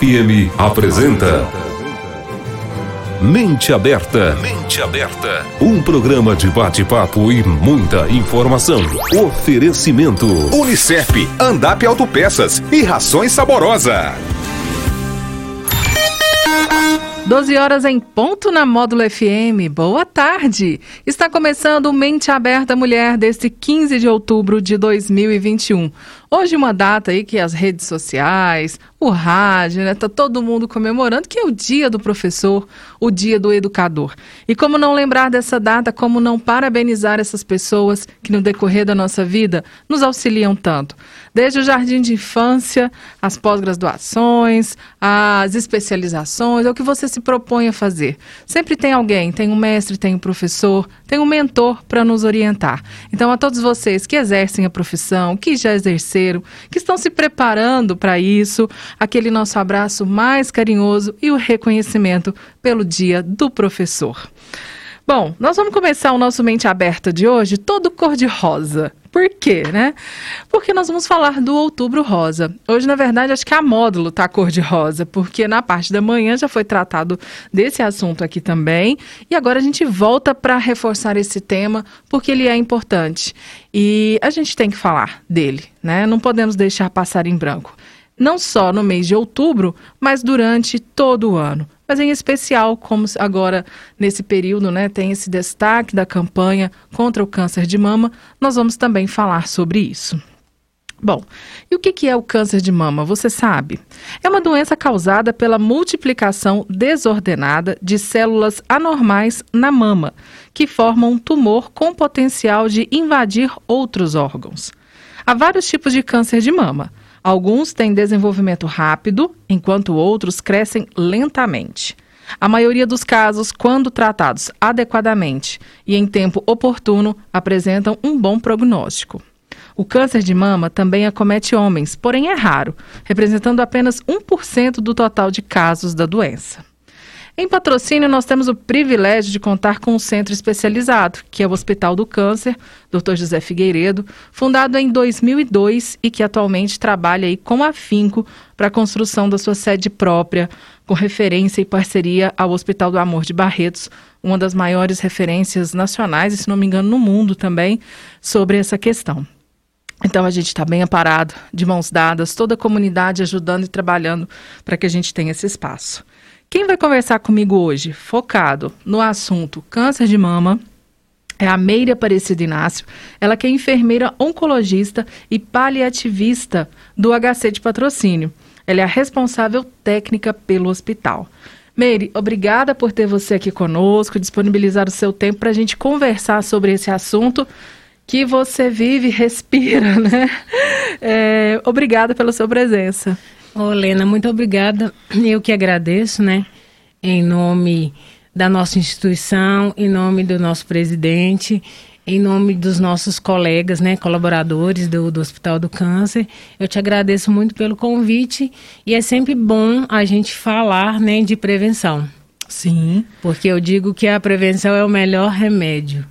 FM apresenta Mente Aberta. Mente Aberta. Um programa de bate-papo e muita informação. Oferecimento. Unicef, Andap Autopeças e Rações Saborosa. 12 horas em ponto na Módulo FM. Boa tarde. Está começando o Mente Aberta Mulher deste 15 de outubro de 2021. Hoje uma data aí que as redes sociais, o rádio, né, tá todo mundo comemorando, que é o dia do professor, o dia do educador. E como não lembrar dessa data, como não parabenizar essas pessoas que no decorrer da nossa vida nos auxiliam tanto. Desde o jardim de infância, as pós-graduações, as especializações, é o que você se propõe a fazer. Sempre tem alguém, tem um mestre, tem um professor, tem um mentor para nos orientar. Então, a todos vocês que exercem a profissão, que já exerceram, que estão se preparando para isso, aquele nosso abraço mais carinhoso e o reconhecimento pelo Dia do Professor. Bom, nós vamos começar o nosso Mente Aberta de hoje todo cor-de-rosa. Por quê, né? Porque nós vamos falar do Outubro Rosa. Hoje, na verdade, acho que a módulo tá cor-de-rosa, porque na parte da manhã já foi tratado desse assunto aqui também. E agora a gente volta para reforçar esse tema, porque ele é importante. E a gente tem que falar dele, né? Não podemos deixar passar em branco. Não só no mês de outubro, mas durante todo o ano mas em especial, como agora nesse período né, tem esse destaque da campanha contra o câncer de mama, nós vamos também falar sobre isso. Bom, e o que é o câncer de mama? Você sabe? É uma doença causada pela multiplicação desordenada de células anormais na mama, que formam um tumor com potencial de invadir outros órgãos. Há vários tipos de câncer de mama. Alguns têm desenvolvimento rápido, enquanto outros crescem lentamente. A maioria dos casos, quando tratados adequadamente e em tempo oportuno, apresentam um bom prognóstico. O câncer de mama também acomete homens, porém é raro, representando apenas 1% do total de casos da doença. Em patrocínio, nós temos o privilégio de contar com um centro especializado, que é o Hospital do Câncer, Dr. José Figueiredo, fundado em 2002 e que atualmente trabalha aí com afinco para a construção da sua sede própria, com referência e parceria ao Hospital do Amor de Barretos, uma das maiores referências nacionais, e se não me engano, no mundo também, sobre essa questão. Então a gente está bem aparado, de mãos dadas, toda a comunidade ajudando e trabalhando para que a gente tenha esse espaço. Quem vai conversar comigo hoje, focado no assunto câncer de mama, é a Meire Aparecida Inácio. Ela que é enfermeira oncologista e paliativista do HC de patrocínio. Ela é a responsável técnica pelo hospital. Meire, obrigada por ter você aqui conosco, disponibilizar o seu tempo para a gente conversar sobre esse assunto que você vive, respira, né? É, obrigada pela sua presença. Ô, Lena, muito obrigada. Eu que agradeço, né? Em nome da nossa instituição, em nome do nosso presidente, em nome dos nossos colegas, né, colaboradores do, do Hospital do Câncer, eu te agradeço muito pelo convite e é sempre bom a gente falar, né, de prevenção. Sim. Porque eu digo que a prevenção é o melhor remédio,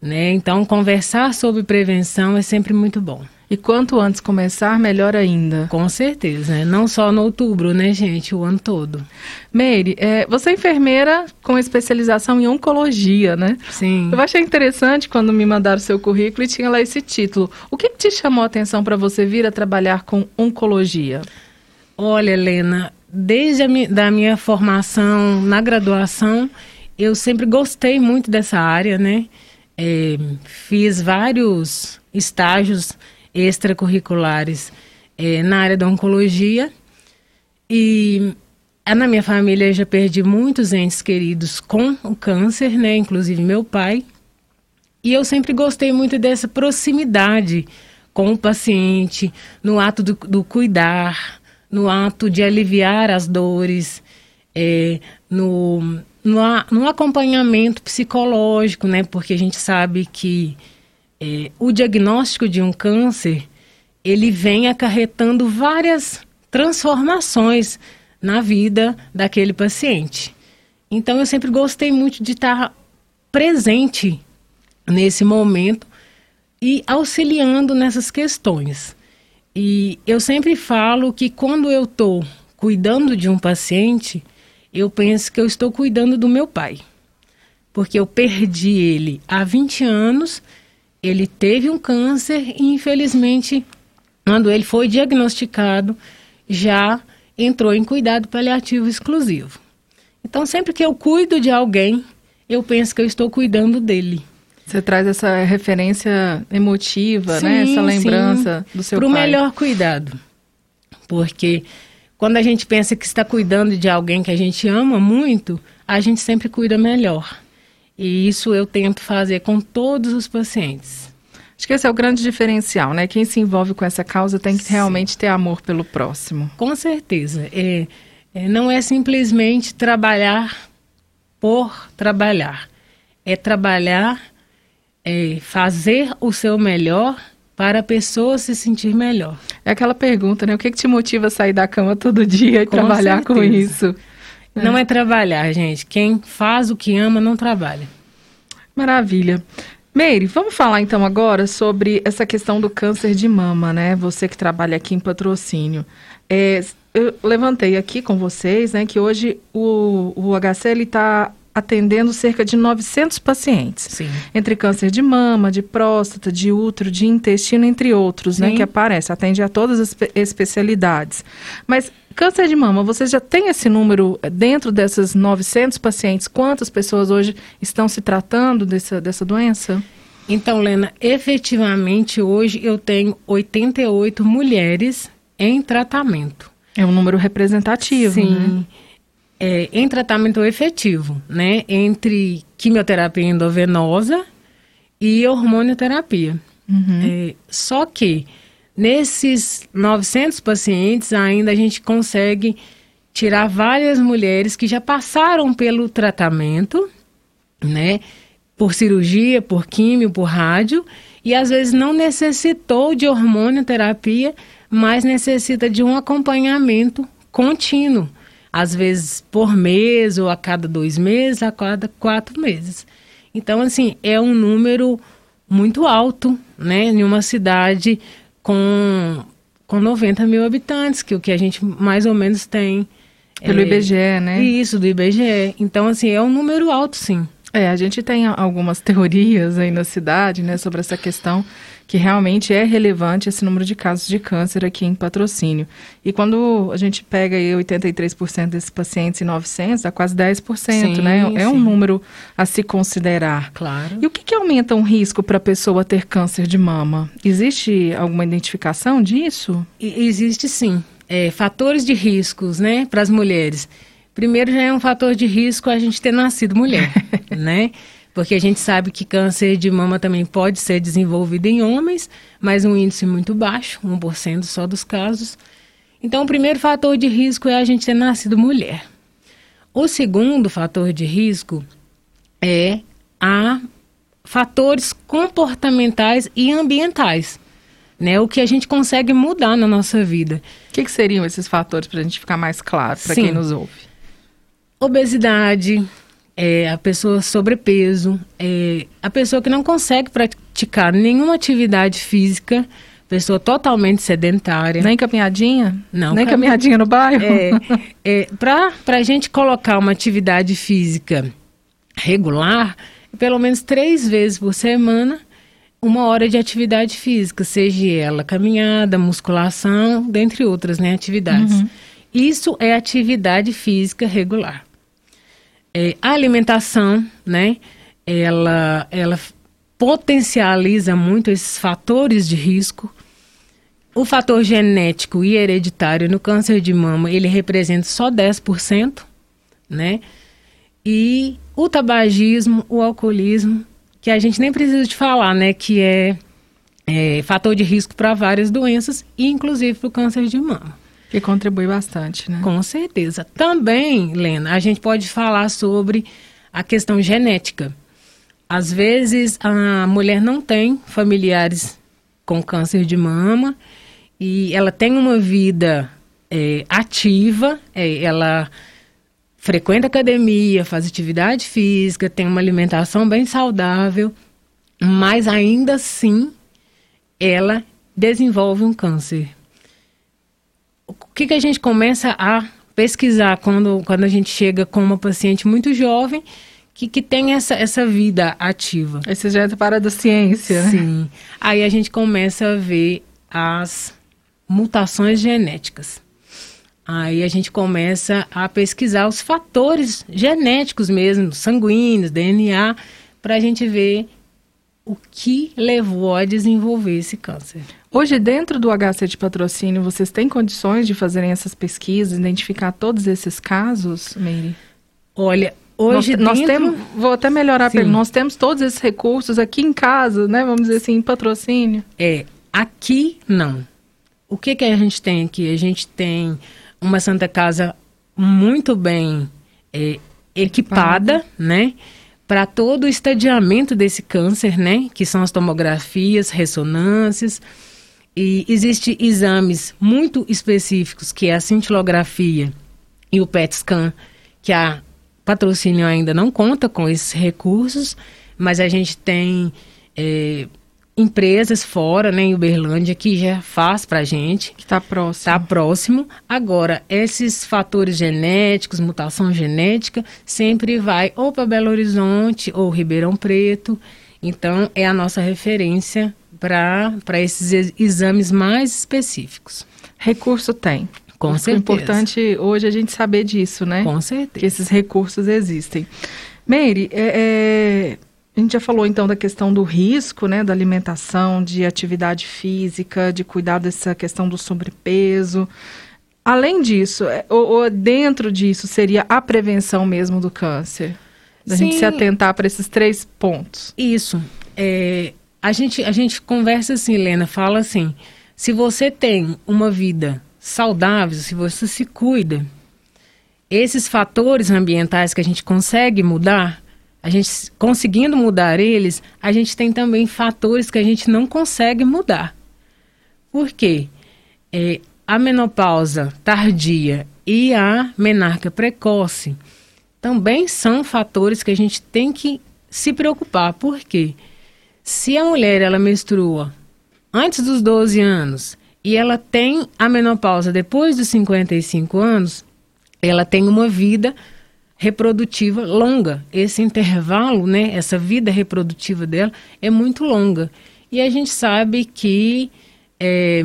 né? Então conversar sobre prevenção é sempre muito bom. E quanto antes começar, melhor ainda. Com certeza, né? não só no outubro, né, gente? O ano todo. Meire, é, você é enfermeira com especialização em oncologia, né? Sim. Eu achei interessante quando me mandaram o seu currículo e tinha lá esse título. O que te chamou a atenção para você vir a trabalhar com oncologia? Olha, Helena, desde a mi da minha formação na graduação, eu sempre gostei muito dessa área, né? É, fiz vários estágios extracurriculares é, na área da oncologia. E é, na minha família já perdi muitos entes queridos com o câncer, né? Inclusive meu pai. E eu sempre gostei muito dessa proximidade com o paciente, no ato do, do cuidar, no ato de aliviar as dores, é, no, no, no acompanhamento psicológico, né? Porque a gente sabe que é, o diagnóstico de um câncer ele vem acarretando várias transformações na vida daquele paciente. Então eu sempre gostei muito de estar presente nesse momento e auxiliando nessas questões. E eu sempre falo que quando eu estou cuidando de um paciente, eu penso que eu estou cuidando do meu pai. Porque eu perdi ele há 20 anos, ele teve um câncer e, infelizmente, quando ele foi diagnosticado, já entrou em cuidado paliativo exclusivo. Então, sempre que eu cuido de alguém, eu penso que eu estou cuidando dele. Você traz essa referência emotiva, sim, né? Essa lembrança sim, do seu pro pai. Para o melhor cuidado. Porque quando a gente pensa que está cuidando de alguém que a gente ama muito, a gente sempre cuida melhor. E isso eu tento fazer com todos os pacientes. Acho que esse é o grande diferencial, né? Quem se envolve com essa causa tem que Sim. realmente ter amor pelo próximo. Com certeza. É, é, não é simplesmente trabalhar por trabalhar. É trabalhar, é fazer o seu melhor para a pessoa se sentir melhor. É aquela pergunta, né? O que, que te motiva a sair da cama todo dia e com trabalhar certeza. com isso? Não é. é trabalhar, gente. Quem faz o que ama não trabalha. Maravilha. Meire, vamos falar então agora sobre essa questão do câncer de mama, né? Você que trabalha aqui em patrocínio. É, eu levantei aqui com vocês, né, que hoje o, o HC está atendendo cerca de 900 pacientes. Sim. Entre câncer de mama, de próstata, de útero, de intestino, entre outros, né, Sim. né, que aparece. Atende a todas as especialidades. Mas câncer de mama, você já tem esse número eh, dentro dessas 900 pacientes? Quantas pessoas hoje estão se tratando dessa, dessa doença? Então, Lena, efetivamente hoje eu tenho 88 mulheres em tratamento. É um número representativo, Sim. Né? É, em tratamento efetivo, né? Entre quimioterapia endovenosa e hormonioterapia. Uhum. É, só que nesses 900 pacientes ainda a gente consegue tirar várias mulheres que já passaram pelo tratamento, né? Por cirurgia, por químio, por rádio, e às vezes não necessitou de hormonioterapia, mas necessita de um acompanhamento contínuo, às vezes por mês ou a cada dois meses, a cada quatro meses. Então, assim, é um número muito alto, né, em uma cidade com, com 90 mil habitantes, que é o que a gente mais ou menos tem. Pelo é, IBGE, né? Isso, do IBGE. Então, assim, é um número alto, sim. É, a gente tem algumas teorias aí na cidade, né, sobre essa questão que realmente é relevante esse número de casos de câncer aqui em patrocínio. E quando a gente pega aí 83% desses pacientes e 900, dá quase 10%, sim, né? É sim. um número a se considerar. Claro. E o que, que aumenta um risco para a pessoa ter câncer de mama? Existe alguma identificação disso? Existe sim. É, fatores de riscos, né, para as mulheres. Primeiro já é um fator de risco a gente ter nascido mulher, né? Porque a gente sabe que câncer de mama também pode ser desenvolvido em homens, mas um índice muito baixo, 1% só dos casos. Então, o primeiro fator de risco é a gente ter nascido mulher. O segundo fator de risco é a fatores comportamentais e ambientais, né? O que a gente consegue mudar na nossa vida. O que, que seriam esses fatores para a gente ficar mais claro para quem nos ouve? Obesidade, é, a pessoa sobrepeso, é, a pessoa que não consegue praticar nenhuma atividade física, pessoa totalmente sedentária. Nem caminhadinha? Não. Nem caminhadinha no bairro? É, é, Para a gente colocar uma atividade física regular, pelo menos três vezes por semana, uma hora de atividade física, seja ela caminhada, musculação, dentre outras né, atividades. Uhum. Isso é atividade física regular. É, a alimentação, né? Ela, ela potencializa muito esses fatores de risco. O fator genético e hereditário no câncer de mama, ele representa só 10%, né? E o tabagismo, o alcoolismo, que a gente nem precisa de falar, né? Que é, é fator de risco para várias doenças, inclusive para o câncer de mama. Que contribui bastante, né? Com certeza. Também, Lena, a gente pode falar sobre a questão genética. Às vezes a mulher não tem familiares com câncer de mama e ela tem uma vida é, ativa, é, ela frequenta academia, faz atividade física, tem uma alimentação bem saudável, mas ainda assim ela desenvolve um câncer o que, que a gente começa a pesquisar quando, quando a gente chega com uma paciente muito jovem que, que tem essa, essa vida ativa. Esse é para da ciência, né? Sim. Aí a gente começa a ver as mutações genéticas. Aí a gente começa a pesquisar os fatores genéticos mesmo, sanguíneos, DNA, para a gente ver o que levou a desenvolver esse câncer. Hoje, dentro do HC de patrocínio, vocês têm condições de fazerem essas pesquisas, identificar todos esses casos, Meire? Olha, hoje nós, dentro... nós temos, vou até melhorar para nós temos todos esses recursos aqui em casa, né? Vamos dizer assim, em patrocínio. É, aqui não. O que que a gente tem aqui? A gente tem uma Santa Casa muito bem é, equipada, né? Para todo o estadiamento desse câncer, né? Que são as tomografias, ressonâncias. E existem exames muito específicos, que é a cintilografia e o PET scan, que a patrocínio ainda não conta com esses recursos, mas a gente tem é, empresas fora, né, em Uberlândia, que já faz para a gente. Que está próximo. Está próximo. Agora, esses fatores genéticos, mutação genética, sempre vai ou para Belo Horizonte ou Ribeirão Preto. Então, é a nossa referência para esses exames mais específicos. Recurso tem. Com certeza. É importante hoje a gente saber disso, né? Com certeza. Que esses recursos existem. Meire, é, é, a gente já falou então da questão do risco, né, da alimentação, de atividade física, de cuidar dessa questão do sobrepeso. Além disso, é, ou, ou dentro disso, seria a prevenção mesmo do câncer? Da Sim. gente se atentar para esses três pontos. Isso. É, a, gente, a gente conversa assim, Helena, fala assim: se você tem uma vida saudável, se você se cuida, esses fatores ambientais que a gente consegue mudar, a gente conseguindo mudar eles, a gente tem também fatores que a gente não consegue mudar. Por quê? É, a menopausa tardia e a menarca precoce também são fatores que a gente tem que se preocupar. Por quê? Se a mulher ela menstrua antes dos 12 anos e ela tem a menopausa depois dos 55 anos, ela tem uma vida reprodutiva longa. Esse intervalo, né, essa vida reprodutiva dela é muito longa. E a gente sabe que é,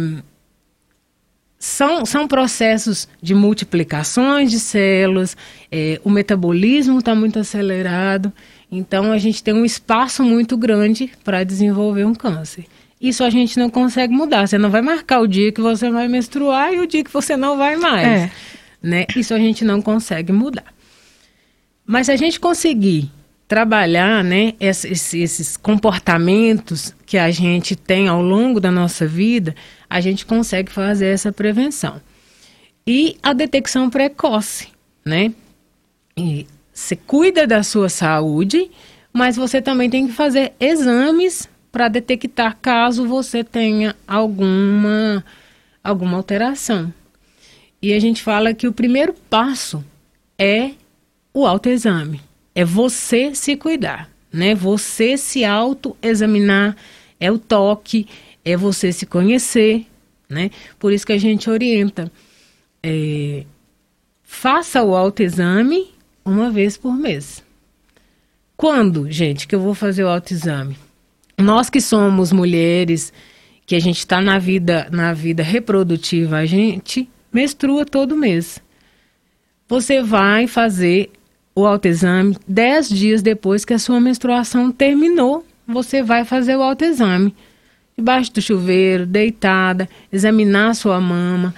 são, são processos de multiplicações de células, é, o metabolismo está muito acelerado, então a gente tem um espaço muito grande para desenvolver um câncer. Isso a gente não consegue mudar. Você não vai marcar o dia que você vai menstruar e o dia que você não vai mais. É. Né? Isso a gente não consegue mudar. Mas se a gente conseguir trabalhar né, esses, esses, comportamentos que a gente tem ao longo da nossa vida, a gente consegue fazer essa prevenção. E a detecção precoce, né? E você cuida da sua saúde, mas você também tem que fazer exames para detectar caso você tenha alguma, alguma alteração. E a gente fala que o primeiro passo é o autoexame. É você se cuidar, né? Você se autoexaminar, é o toque, é você se conhecer, né? Por isso que a gente orienta. É, faça o autoexame uma vez por mês. Quando, gente, que eu vou fazer o autoexame? Nós que somos mulheres, que a gente está na vida, na vida reprodutiva, a gente menstrua todo mês. Você vai fazer o autoexame 10 dias depois que a sua menstruação terminou. Você vai fazer o autoexame. Debaixo do chuveiro, deitada, examinar a sua mama,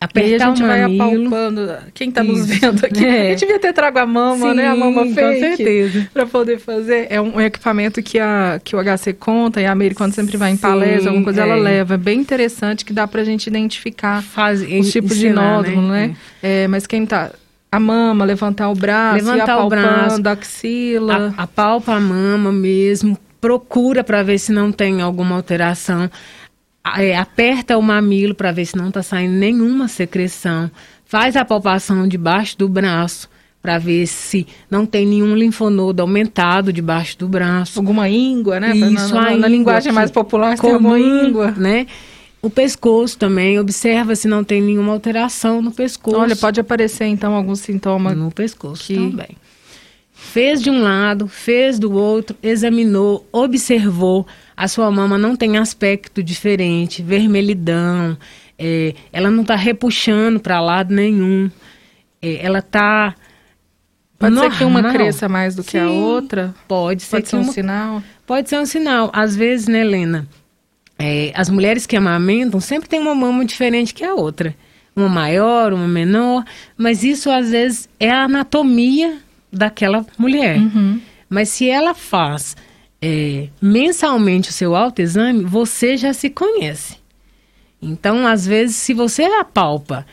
apertar a gente vai apalpando. Quem está nos vendo aqui, é. a gente devia ter trago a mama, Sim, né? A mama fake. Com certeza. Para poder fazer. É um, equipamento que, a, que o HC conta e a Mary, quando sempre vai em Sim, palestra, alguma coisa, é. ela leva. É bem interessante que dá para a gente identificar Faz, os tipos de nódulo, né? né? É. É, mas quem está a mama, levantar o braço, levantar o braço, a axila. A, apalpa a mama mesmo, procura para ver se não tem alguma alteração. É, aperta o mamilo para ver se não está saindo nenhuma secreção. Faz a palpação debaixo do braço para ver se não tem nenhum linfonodo aumentado debaixo do braço. Alguma íngua, né? Isso, na, na, na linguagem mais popular, comum, íngua. né? O pescoço também, observa se não tem nenhuma alteração no pescoço. Olha, pode aparecer então algum sintoma no pescoço que... também. Fez de um lado, fez do outro, examinou, observou. A sua mama não tem aspecto diferente, vermelhidão, é, ela não está repuxando para lado nenhum. É, ela está Pode normal. ser que uma cresça mais do Sim, que a outra? Pode ser. Pode ser um uma... sinal? Pode ser um sinal. Às vezes, né, Helena? É, as mulheres que amamentam sempre tem uma mama diferente que a outra. Uma maior, uma menor. Mas isso, às vezes, é a anatomia daquela mulher. Uhum. Mas se ela faz é, mensalmente o seu autoexame, você já se conhece. Então, às vezes, se você apalpa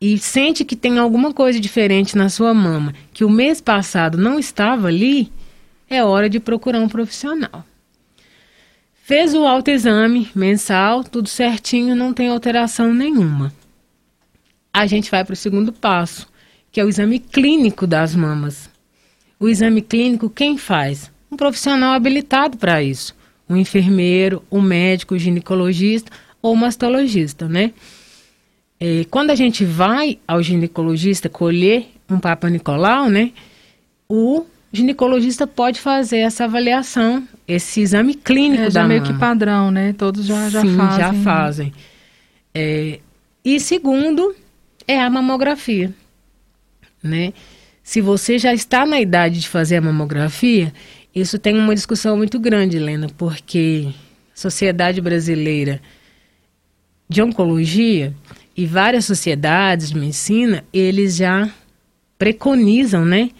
e sente que tem alguma coisa diferente na sua mama, que o mês passado não estava ali, é hora de procurar um profissional. Fez o autoexame mensal, tudo certinho, não tem alteração nenhuma. A gente vai para o segundo passo, que é o exame clínico das mamas. O exame clínico, quem faz? Um profissional habilitado para isso. Um enfermeiro, um médico, um ginecologista ou mastologista, né? É, quando a gente vai ao ginecologista colher um Papa Nicolau, né? O ginecologista pode fazer essa avaliação, esse exame clínico é, já da meio que padrão, né? Todos já, já Sim, fazem. já fazem. É, e segundo é a mamografia, né? Se você já está na idade de fazer a mamografia, isso tem uma discussão muito grande, Helena, porque a Sociedade Brasileira de Oncologia e várias sociedades de medicina, eles já preconizam, né?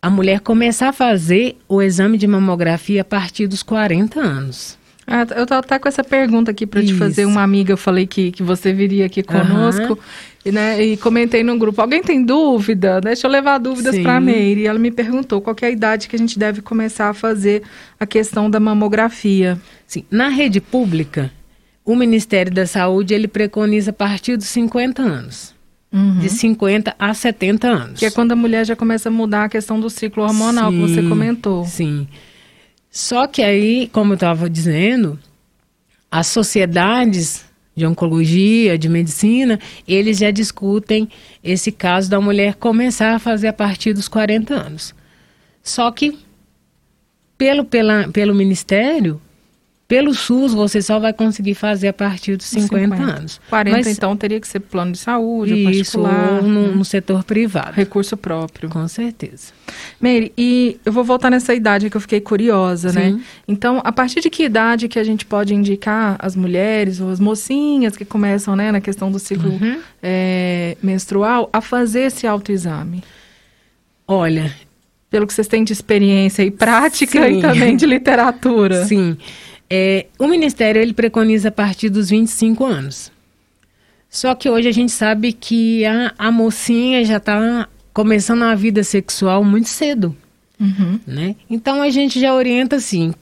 A mulher começar a fazer o exame de mamografia a partir dos 40 anos. Ah, eu tô até com essa pergunta aqui para te fazer. Uma amiga, eu falei que, que você viria aqui conosco. Uhum. E, né, e comentei no grupo, alguém tem dúvida? Deixa eu levar dúvidas para a Meire. E ela me perguntou qual é a idade que a gente deve começar a fazer a questão da mamografia. Sim, na rede pública, o Ministério da Saúde, ele preconiza a partir dos 50 anos. Uhum. De 50 a 70 anos. Que é quando a mulher já começa a mudar a questão do ciclo hormonal, sim, que você comentou. Sim. Só que aí, como eu estava dizendo, as sociedades de oncologia, de medicina, eles já discutem esse caso da mulher começar a fazer a partir dos 40 anos. Só que, pelo, pela, pelo Ministério, pelo SUS, você só vai conseguir fazer a partir dos 50, 50. anos. 40, Mas, então, teria que ser plano de saúde, isso, particular. Ou no, no, setor privado. Recurso próprio. Com certeza. Meire, e eu vou voltar nessa idade que eu fiquei curiosa, né? Sim. né? Então, a partir de que idade que a gente pode indicar as mulheres ou as mocinhas que começam, né, na questão do ciclo uhum. é, menstrual, a fazer esse autoexame? Olha... Pelo que vocês têm de experiência e prática Sim. e também de literatura. Sim. É, o Ministério ele preconiza a partir dos 25 anos. Só que hoje a gente sabe que a, a mocinha já está começando a vida sexual muito cedo. Uhum. Né? Então a gente já orienta assim: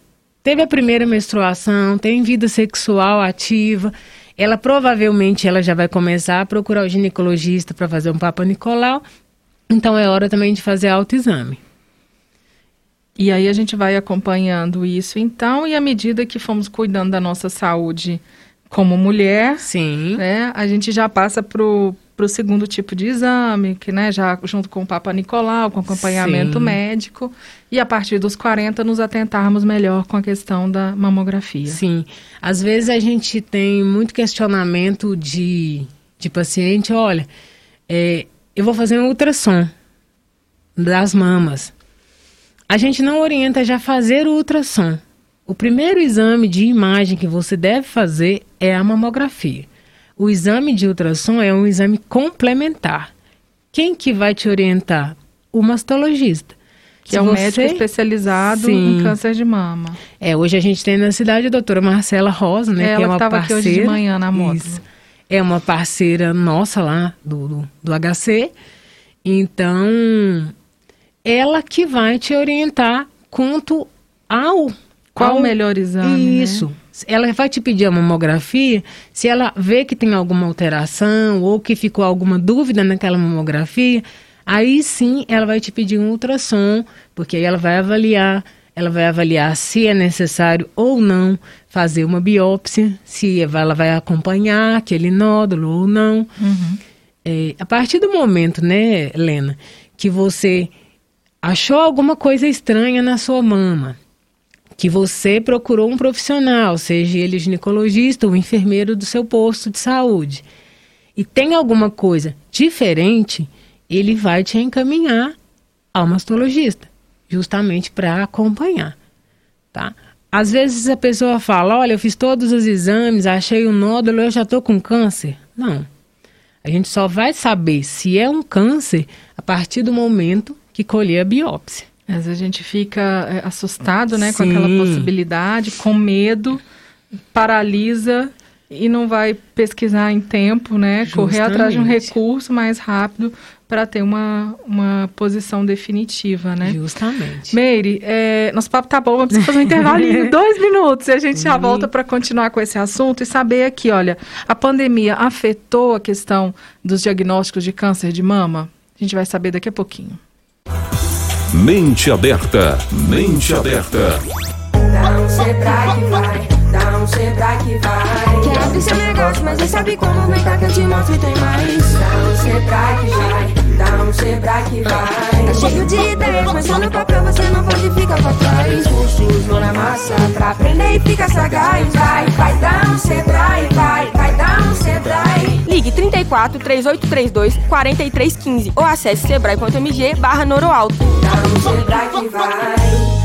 teve a primeira menstruação, tem vida sexual ativa, ela provavelmente ela já vai começar a procurar o ginecologista para fazer um Papa Nicolau. Então é hora também de fazer autoexame. E aí a gente vai acompanhando isso, então, e à medida que fomos cuidando da nossa saúde como mulher, Sim. Né, a gente já passa pro para o segundo tipo de exame, que né, já junto com o Papa Nicolau, com acompanhamento Sim. médico, e a partir dos 40 nos atentarmos melhor com a questão da mamografia. Sim. Às vezes a gente tem muito questionamento de, de paciente, olha, é, eu vou fazer um ultrassom das mamas a gente não orienta já fazer o ultrassom. O primeiro exame de imagem que você deve fazer é a mamografia. O exame de ultrassom é um exame complementar. Quem que vai te orientar? O mastologista. Que Se é um você... médico especializado Sim. em câncer de mama. É, hoje a gente tem na cidade a doutora Marcela Rosa, né? Ela que é uma estava aqui hoje de manhã na moto. Isso. É uma parceira nossa lá do, do, do HC. Então, ela que vai te orientar quanto ao qual o melhor exame. Né? Isso. Né? Ela vai te pedir a mamografia, se ela vê que tem alguma alteração ou que ficou alguma dúvida naquela mamografia, aí sim ela vai te pedir um ultrassom, porque aí ela vai avaliar ela vai avaliar se é necessário ou não fazer uma biópsia, se ela vai acompanhar aquele nódulo ou não. Uhum. É, a partir do momento, né, Helena, que você achou alguma coisa estranha na sua mama, que você procurou um profissional, seja ele ginecologista ou enfermeiro do seu posto de saúde, e tem alguma coisa diferente, ele vai te encaminhar ao mastologista, justamente para acompanhar, tá? Às vezes a pessoa fala, olha, eu fiz todos os exames, achei o um nódulo, eu já estou com câncer. Não. A gente só vai saber se é um câncer a partir do momento que colher a biópsia. Às vezes a gente fica é, assustado, né, Sim. com aquela possibilidade, com medo, paralisa e não vai pesquisar em tempo, né? Justamente. Correr atrás de um recurso mais rápido para ter uma, uma posição definitiva, né? Justamente. Meire, é, nosso papo tá bom, mas precisa fazer um intervalinho, dois minutos, e a gente já uhum. volta para continuar com esse assunto e saber aqui, olha, a pandemia afetou a questão dos diagnósticos de câncer de mama? A gente vai saber daqui a pouquinho. Mente aberta, mente aberta. Não sei pra que vai não sei pra que vai. Quer abrir seu negócio, mas não sabe como. Vem cá que eu te mostro e tem mais. Não sei pra que vai, não sei pra que vai. Tá cheio de ideias, mas só no papel você não pode ficar pra trás. Cursos, mão na massa, pra aprender e ficar sagaz. Vai, vai dar um Sebrae, vai, vai dar um Sebrae. Ligue 34 3832 4315 ou acesse sebrae.mg barra Noroalto. Dá um Sebrae que vai.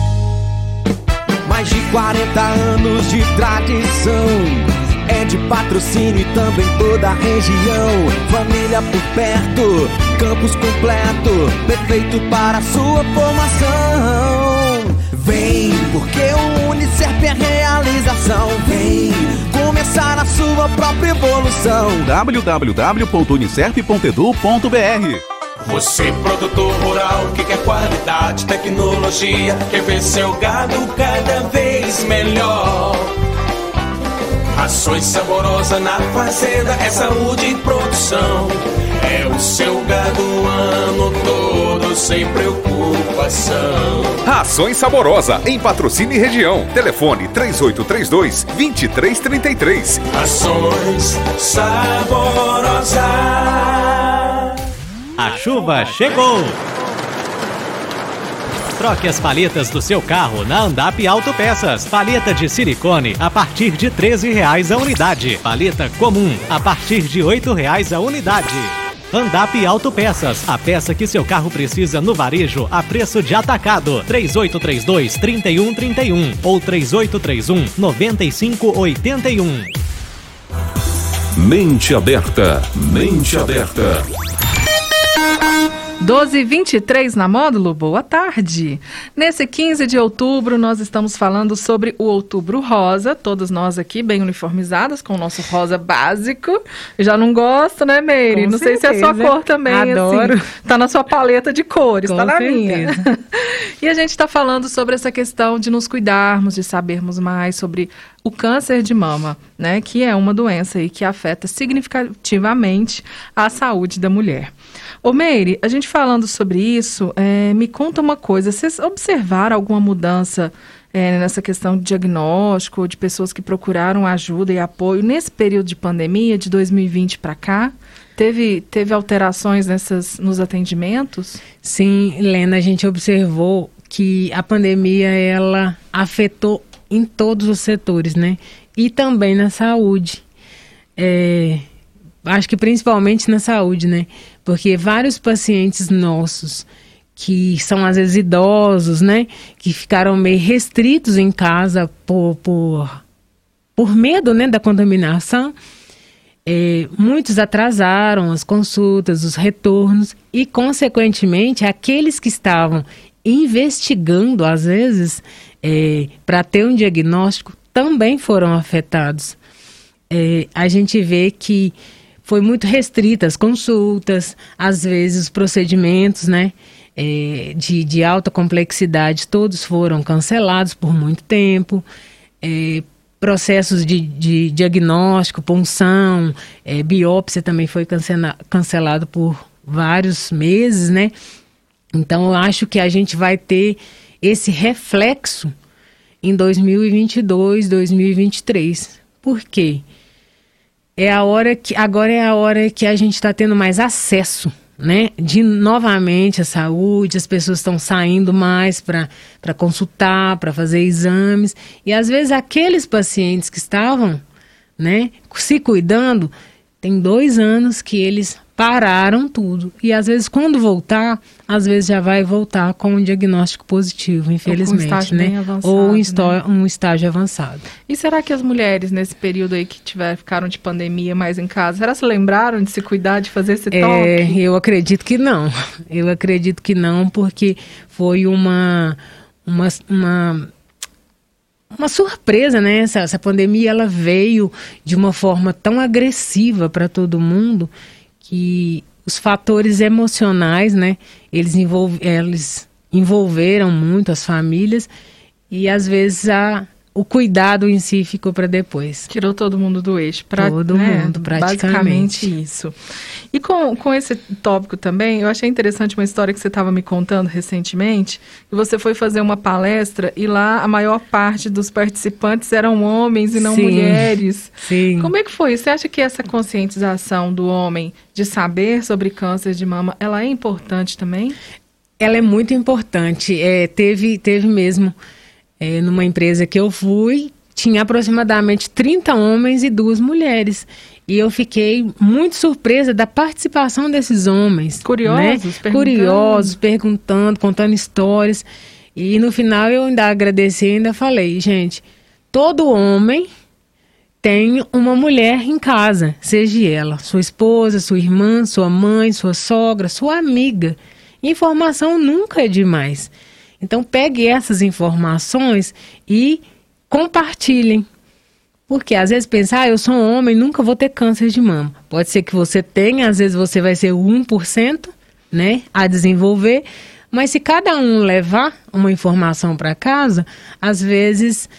Mais de 40 anos de tradição. É de patrocínio e também toda a região. Família por perto, campus completo, perfeito para a sua formação. Vem, porque o Unicef é realização. Vem começar a sua própria evolução. www.unicef.edu.br você, produtor rural, que quer qualidade, tecnologia, quer ver seu gado cada vez melhor. Ações saborosa na fazenda, é saúde e produção. É o seu gado o ano todo sem preocupação. Ações saborosa em patrocínio e região. Telefone 3832 2333. Ações saborosa. A chuva chegou! Troque as paletas do seu carro na Andap Autopeças. Paleta de silicone a partir de R$ 13,00 a unidade. Paleta comum a partir de R$ 8,00 a unidade. Andap Autopeças, a peça que seu carro precisa no varejo a preço de atacado. 3832 3131 ou 3831 9581. Mente aberta, mente aberta. 1223 na módulo, boa tarde. Nesse 15 de outubro, nós estamos falando sobre o Outubro Rosa, todos nós aqui bem uniformizadas com o nosso rosa básico. Já não gosto, né, Meire? não certeza. sei se é a sua cor também, assim. Adoro. assim. Tá na sua paleta de cores, com tá na certeza. minha. e a gente está falando sobre essa questão de nos cuidarmos, de sabermos mais sobre o câncer de mama, né, que é uma doença aí que afeta significativamente a saúde da mulher. Ô Meire, a gente falando sobre isso, é, me conta uma coisa, vocês observaram alguma mudança é, nessa questão de diagnóstico, de pessoas que procuraram ajuda e apoio nesse período de pandemia, de 2020 para cá? Teve, teve alterações nessas, nos atendimentos? Sim, Helena, a gente observou que a pandemia ela afetou em todos os setores, né? E também na saúde. É, acho que principalmente na saúde, né? Porque vários pacientes nossos que são às vezes idosos, né? Que ficaram meio restritos em casa por, por, por medo, né? Da contaminação. É, muitos atrasaram as consultas, os retornos e, consequentemente, aqueles que estavam investigando, às vezes, é, para ter um diagnóstico, também foram afetados. É, a gente vê que foi muito restrita as consultas, às vezes os procedimentos, né? É, de, de alta complexidade, todos foram cancelados por muito tempo. É, processos de, de, diagnóstico, punção, é, biópsia também foi cancela, cancelado por vários meses, né? Então, eu acho que a gente vai ter esse reflexo em 2022, 2023. Por quê? É a hora que agora é a hora que a gente está tendo mais acesso, né? De novamente a saúde, as pessoas estão saindo mais para consultar, para fazer exames e às vezes aqueles pacientes que estavam, né, se cuidando, tem dois anos que eles pararam tudo. E às vezes, quando voltar, às vezes já vai voltar com um diagnóstico positivo, infelizmente. Ou um estágio né? avançado, Ou um, né? um, estágio avançado. E será que as mulheres, nesse período aí que tiver, ficaram de pandemia mais em casa, será que se lembraram de se cuidar, de fazer esse é, toque? É, eu acredito que não. Eu acredito que não, porque foi uma. uma, uma uma surpresa, né? Essa, essa pandemia ela veio de uma forma tão agressiva para todo mundo que os fatores emocionais, né, eles, envolve, eles envolveram muito as famílias e às vezes a, o cuidado em si ficou para depois. Tirou todo mundo do eixo. Pra, todo né, mundo, praticamente. Basicamente isso. E com, com esse tópico também, eu achei interessante uma história que você estava me contando recentemente, que você foi fazer uma palestra e lá a maior parte dos participantes eram homens e não Sim. mulheres. Sim. Como é que foi? Você acha que essa conscientização do homem de saber sobre câncer de mama, ela é importante também? Ela é muito importante. É, teve, teve mesmo é, numa empresa que eu fui, tinha aproximadamente 30 homens e duas mulheres. E eu fiquei muito surpresa da participação desses homens. Curiosos, né? perguntando. Curiosos, perguntando, contando histórias. E no final eu ainda agradeci e ainda falei, gente, todo homem tem uma mulher em casa, seja ela sua esposa, sua irmã, sua mãe, sua sogra, sua amiga. Informação nunca é demais. Então pegue essas informações e compartilhem. Porque às vezes pensar, ah, eu sou um homem, nunca vou ter câncer de mama. Pode ser que você tenha, às vezes você vai ser 1%, né, a desenvolver, mas se cada um levar uma informação para casa, às vezes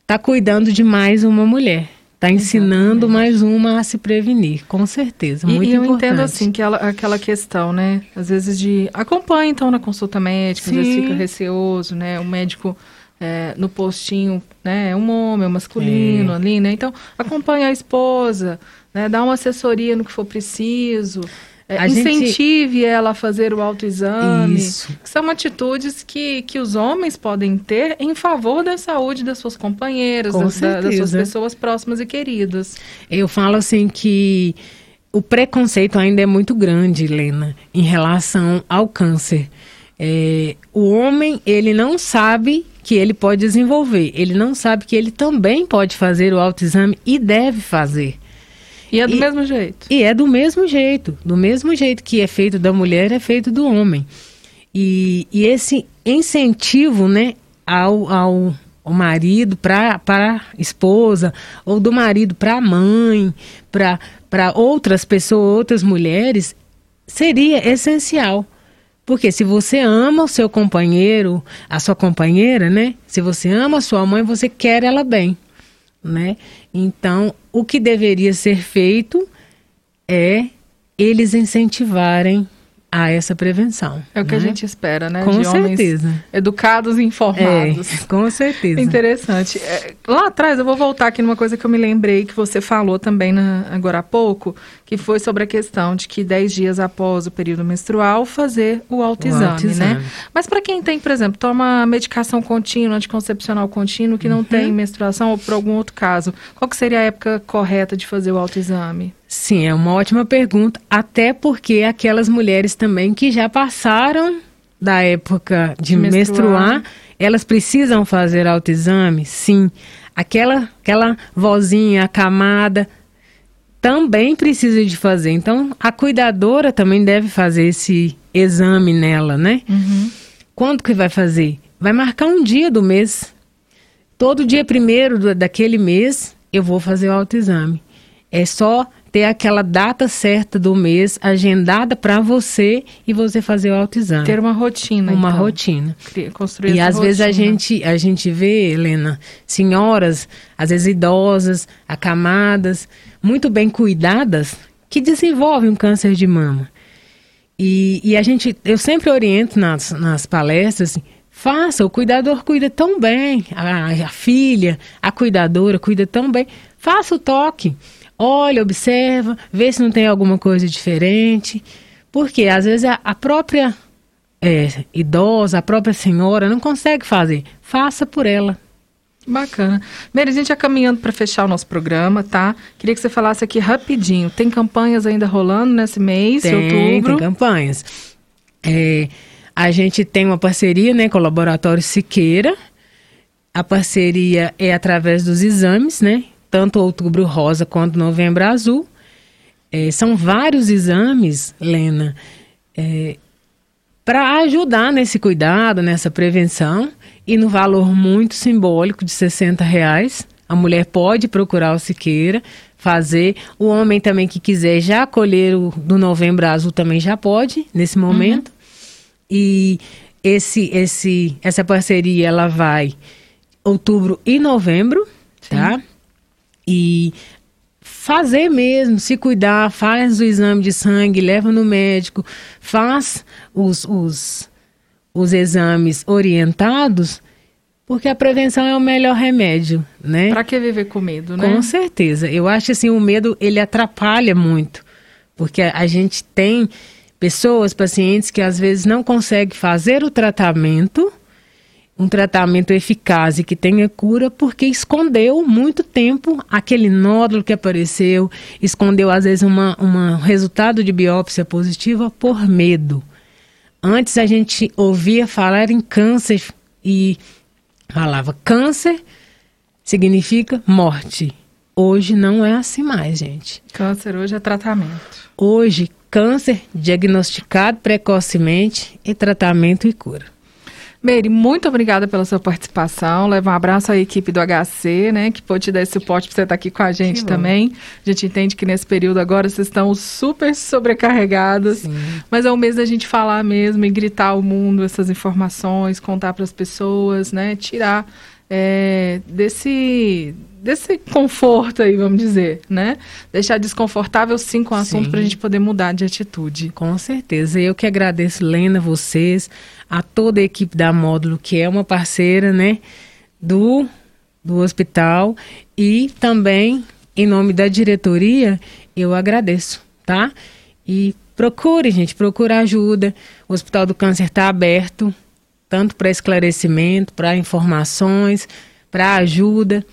está cuidando de mais uma mulher. Está ensinando Exatamente. mais uma a se prevenir, com certeza. Muito e, eu importante. entendo assim que ela, aquela questão, né? Às vezes de acompanha então na consulta médica, Sim. às vezes fica receoso, né? O médico é, no postinho, né? É um homem, é um masculino é. ali, né? Então acompanha a esposa, né? Dá uma assessoria no que for preciso. É, incentive gente... ela a fazer o autoexame. Isso. São atitudes que, que os homens podem ter em favor da saúde das suas companheiras, das, das suas pessoas próximas e queridas. Eu falo assim que o preconceito ainda é muito grande, Helena, em relação ao câncer. É, o homem, ele não sabe que ele pode desenvolver, ele não sabe que ele também pode fazer o autoexame e deve fazer. E é do e, mesmo jeito. E é do mesmo jeito. Do mesmo jeito que é feito da mulher, é feito do homem. E, e esse incentivo, né, ao, ao, ao marido para a esposa, ou do marido para a mãe, para outras pessoas, outras mulheres, seria essencial. Porque se você ama o seu companheiro, a sua companheira, né? Se você ama a sua mãe, você quer ela bem né? Então, o que deveria ser feito é eles incentivarem a essa prevenção. É o que né? a gente espera, né? Com De certeza. educados e informados. É, com certeza. Interessante. É, lá atrás, eu vou voltar aqui numa coisa que eu me lembrei que você falou também na, agora há pouco, que foi sobre a questão de que 10 dias após o período menstrual fazer o autoexame, o autoexame. né? Mas para quem tem, por exemplo, toma medicação contínua, anticoncepcional contínuo, que não uhum. tem menstruação ou por algum outro caso, qual que seria a época correta de fazer o autoexame? Sim, é uma ótima pergunta, até porque aquelas mulheres também que já passaram da época de, de menstruar. menstruar, elas precisam fazer autoexame? Sim. Aquela, aquela vozinha acamada também precisa de fazer. Então, a cuidadora também deve fazer esse exame nela, né? Uhum. Quando que vai fazer? Vai marcar um dia do mês. Todo dia primeiro do, daquele mês, eu vou fazer o autoexame. É só ter aquela data certa do mês agendada para você e você fazer o autoexame. Ter uma rotina. Uma então. rotina. Construir e às rotina. vezes a gente, a gente vê, Helena, senhoras, às vezes idosas, acamadas, muito bem cuidadas, que desenvolvem um câncer de mama. E, e a gente, eu sempre oriento nas, nas palestras, Faça, o cuidador cuida tão bem, a, a filha, a cuidadora cuida tão bem. Faça o toque. Olha, observa, vê se não tem alguma coisa diferente. Porque às vezes a, a própria é, idosa, a própria senhora não consegue fazer. Faça por ela. Bacana. Meire, a gente já caminhando para fechar o nosso programa, tá? Queria que você falasse aqui rapidinho. Tem campanhas ainda rolando nesse mês, tem, outubro? Tem campanhas. É, a gente tem uma parceria né, com o Laboratório Siqueira. A parceria é através dos exames, né? Tanto outubro rosa quanto novembro azul. É, são vários exames, Lena, é, para ajudar nesse cuidado, nessa prevenção e no valor muito simbólico de 60 reais. A mulher pode procurar o Siqueira, fazer. O homem também que quiser já colher o do novembro azul também já pode, nesse momento. Uhum. E esse, esse, essa parceria, ela vai outubro e novembro, Sim. tá? E fazer mesmo, se cuidar, faz o exame de sangue, leva no médico, faz os, os, os exames orientados, porque a prevenção é o melhor remédio, né? Para que viver com medo, né? Com certeza. Eu acho assim, o medo ele atrapalha muito, porque a, a gente tem pessoas, pacientes que às vezes não conseguem fazer o tratamento um tratamento eficaz e que tenha cura, porque escondeu muito tempo aquele nódulo que apareceu, escondeu às vezes um uma resultado de biópsia positiva por medo. Antes a gente ouvia falar em câncer e falava câncer significa morte. Hoje não é assim mais, gente. Câncer hoje é tratamento. Hoje, câncer diagnosticado precocemente e tratamento e cura. Meire, muito obrigada pela sua participação. Leva um abraço à equipe do HC, né, que pôde te dar esse suporte para você estar aqui com a gente também. A gente entende que nesse período agora vocês estão super sobrecarregados, Sim. mas é o mês da gente falar mesmo e gritar ao mundo essas informações, contar para as pessoas, né, tirar é, desse desse conforto aí, vamos dizer, né? Deixar desconfortável sim com o assunto para a gente poder mudar de atitude. Com certeza. Eu que agradeço, Lena, vocês, a toda a equipe da Módulo, que é uma parceira, né, do, do hospital e também, em nome da diretoria, eu agradeço, tá? E procure, gente, procure ajuda. O Hospital do Câncer está aberto, tanto para esclarecimento, para informações, para ajuda.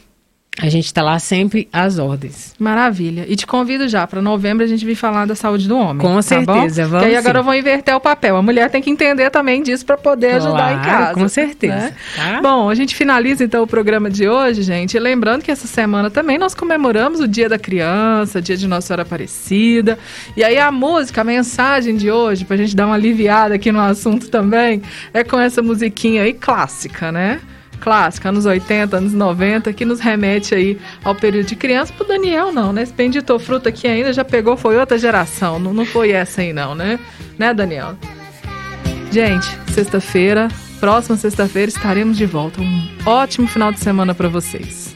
A gente está lá sempre às ordens. Maravilha. E te convido já para novembro a gente vir falar da saúde do homem. Com tá certeza, bom? vamos. E aí agora eu vou inverter o papel. A mulher tem que entender também disso para poder claro, ajudar em casa. Com certeza. Né? Tá? Bom, a gente finaliza então o programa de hoje, gente. lembrando que essa semana também nós comemoramos o Dia da Criança, Dia de Nossa Senhora Aparecida. E aí a música, a mensagem de hoje, para a gente dar uma aliviada aqui no assunto também, é com essa musiquinha aí clássica, né? Clássica, anos 80, anos 90, que nos remete aí ao período de criança. Pro Daniel, não, né? Esse Bendito Fruta aqui ainda já pegou, foi outra geração. Não, não foi essa aí, não, né? Né, Daniel? Gente, sexta-feira, próxima sexta-feira estaremos de volta. Um ótimo final de semana para vocês.